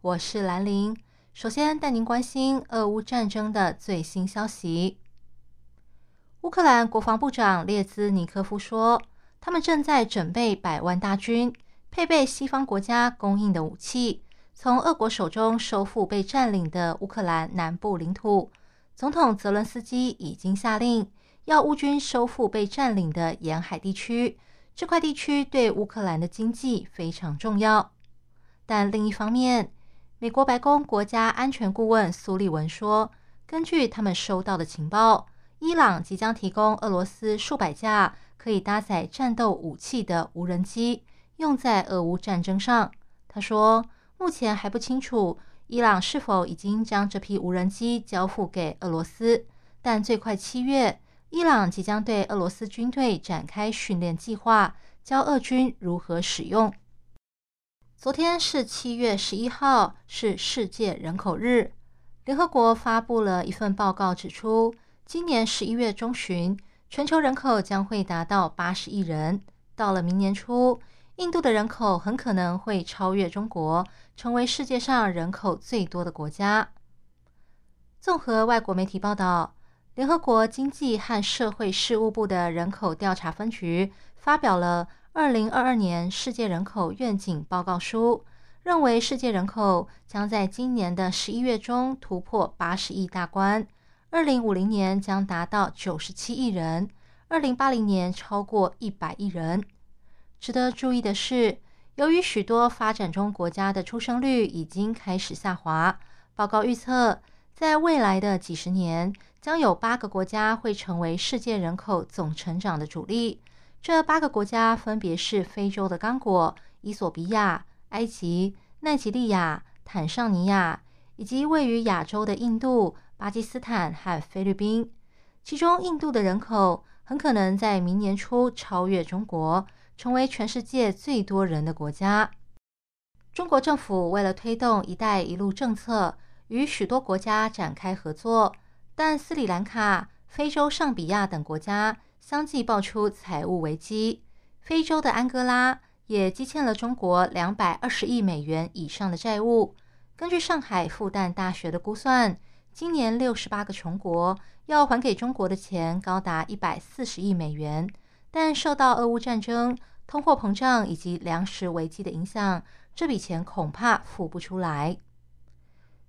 我是兰玲。首先带您关心俄乌战争的最新消息。乌克兰国防部长列兹尼科夫说，他们正在准备百万大军，配备西方国家供应的武器，从俄国手中收复被占领的乌克兰南部领土。总统泽伦斯基已经下令，要乌军收复被占领的沿海地区。这块地区对乌克兰的经济非常重要。但另一方面，美国白宫国家安全顾问苏利文说，根据他们收到的情报。伊朗即将提供俄罗斯数百架可以搭载战斗武器的无人机，用在俄乌战争上。他说，目前还不清楚伊朗是否已经将这批无人机交付给俄罗斯，但最快七月，伊朗即将对俄罗斯军队展开训练计划，教俄军如何使用。昨天是七月十一号，是世界人口日。联合国发布了一份报告，指出。今年十一月中旬，全球人口将会达到八十亿人。到了明年初，印度的人口很可能会超越中国，成为世界上人口最多的国家。综合外国媒体报道，联合国经济和社会事务部的人口调查分局发表了《二零二二年世界人口愿景报告书》，认为世界人口将在今年的十一月中突破八十亿大关。二零五零年将达到九十七亿人，二零八零年超过一百亿人。值得注意的是，由于许多发展中国家的出生率已经开始下滑，报告预测，在未来的几十年，将有八个国家会成为世界人口总成长的主力。这八个国家分别是非洲的刚果、伊索比亚、埃及、奈及利亚、坦桑尼亚，以及位于亚洲的印度。巴基斯坦和菲律宾，其中印度的人口很可能在明年初超越中国，成为全世界最多人的国家。中国政府为了推动“一带一路”政策，与许多国家展开合作，但斯里兰卡、非洲上比亚等国家相继爆出财务危机。非洲的安哥拉也积欠了中国两百二十亿美元以上的债务。根据上海复旦大学的估算。今年六十八个穷国要还给中国的钱高达一百四十亿美元，但受到俄乌战争、通货膨胀以及粮食危机的影响，这笔钱恐怕付不出来。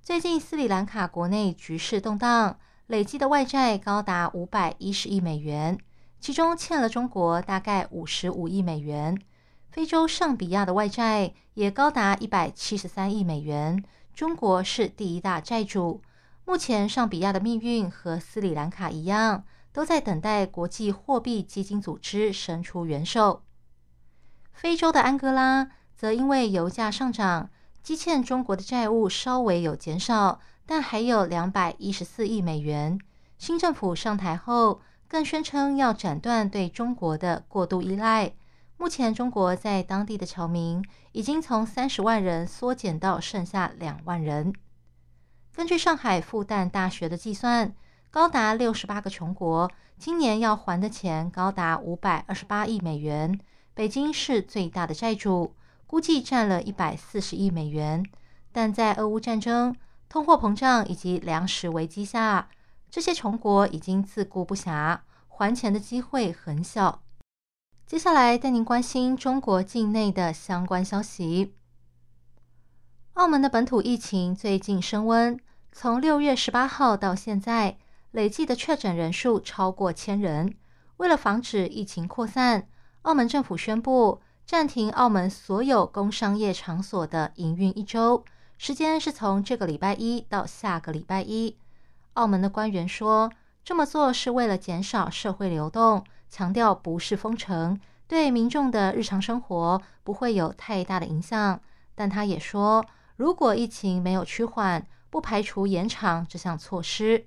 最近斯里兰卡国内局势动荡，累计的外债高达五百一十亿美元，其中欠了中国大概五十五亿美元。非洲上比亚的外债也高达一百七十三亿美元，中国是第一大债主。目前，上比亚的命运和斯里兰卡一样，都在等待国际货币基金组织伸出援手。非洲的安哥拉则因为油价上涨，积欠中国的债务稍微有减少，但还有两百一十四亿美元。新政府上台后，更宣称要斩断对中国的过度依赖。目前，中国在当地的侨民已经从三十万人缩减到剩下两万人。根据上海复旦大学的计算，高达六十八个穷国今年要还的钱高达五百二十八亿美元。北京是最大的债主，估计占了一百四十亿美元。但在俄乌战争、通货膨胀以及粮食危机下，这些穷国已经自顾不暇，还钱的机会很小。接下来带您关心中国境内的相关消息。澳门的本土疫情最近升温。从六月十八号到现在，累计的确诊人数超过千人。为了防止疫情扩散，澳门政府宣布暂停澳门所有工商业场所的营运一周，时间是从这个礼拜一到下个礼拜一。澳门的官员说，这么做是为了减少社会流动，强调不是封城，对民众的日常生活不会有太大的影响。但他也说。如果疫情没有趋缓，不排除延长这项措施。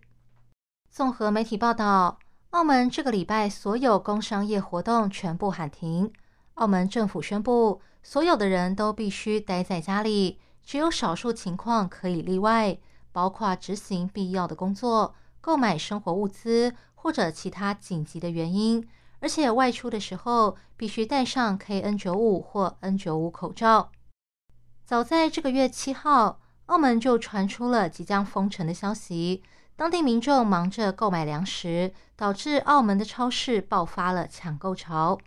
综合媒体报道，澳门这个礼拜所有工商业活动全部喊停。澳门政府宣布，所有的人都必须待在家里，只有少数情况可以例外，包括执行必要的工作、购买生活物资或者其他紧急的原因。而且外出的时候必须戴上 KN95 或 N95 口罩。早在这个月七号，澳门就传出了即将封城的消息，当地民众忙着购买粮食，导致澳门的超市爆发了抢购潮。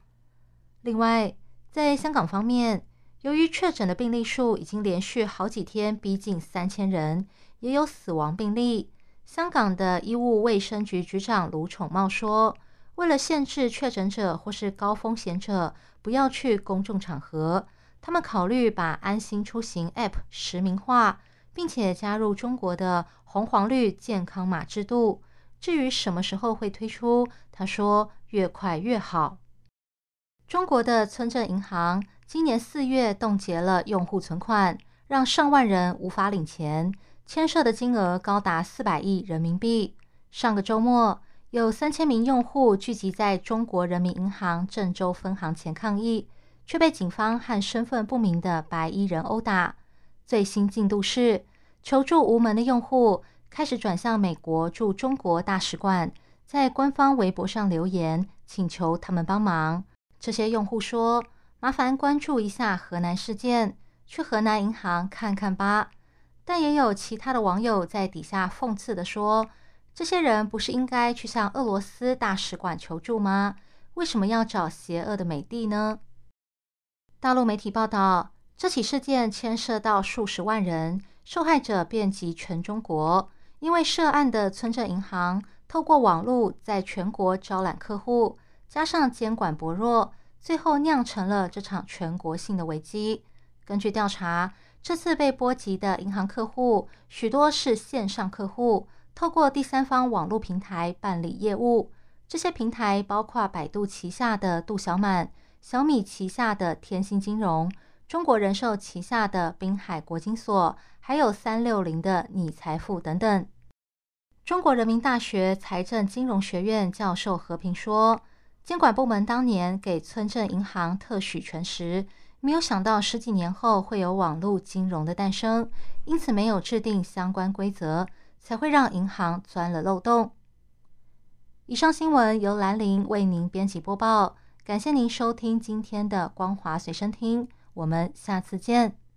另外，在香港方面，由于确诊的病例数已经连续好几天逼近三千人，也有死亡病例。香港的医务卫生局局长卢宠茂说。为了限制确诊者或是高风险者不要去公众场合，他们考虑把安心出行 App 实名化，并且加入中国的红黄绿健康码制度。至于什么时候会推出，他说越快越好。中国的村镇银行今年四月冻结了用户存款，让上万人无法领钱，牵涉的金额高达四百亿人民币。上个周末。有三千名用户聚集在中国人民银行郑州分行前抗议，却被警方和身份不明的白衣人殴打。最新进度是，求助无门的用户开始转向美国驻中国大使馆，在官方微博上留言，请求他们帮忙。这些用户说：“麻烦关注一下河南事件，去河南银行看看吧。”但也有其他的网友在底下讽刺的说。这些人不是应该去向俄罗斯大使馆求助吗？为什么要找邪恶的美帝呢？大陆媒体报道，这起事件牵涉到数十万人，受害者遍及全中国。因为涉案的村镇银行透过网络在全国招揽客户，加上监管薄弱，最后酿成了这场全国性的危机。根据调查，这次被波及的银行客户许多是线上客户。透过第三方网络平台办理业务，这些平台包括百度旗下的度小满、小米旗下的天星金融、中国人寿旗下的滨海国金所，还有三六零的你财富等等。中国人民大学财政金融学院教授何平说：“监管部门当年给村镇银行特许权时，没有想到十几年后会有网络金融的诞生，因此没有制定相关规则。”才会让银行钻了漏洞。以上新闻由兰陵为您编辑播报，感谢您收听今天的光华随身听，我们下次见。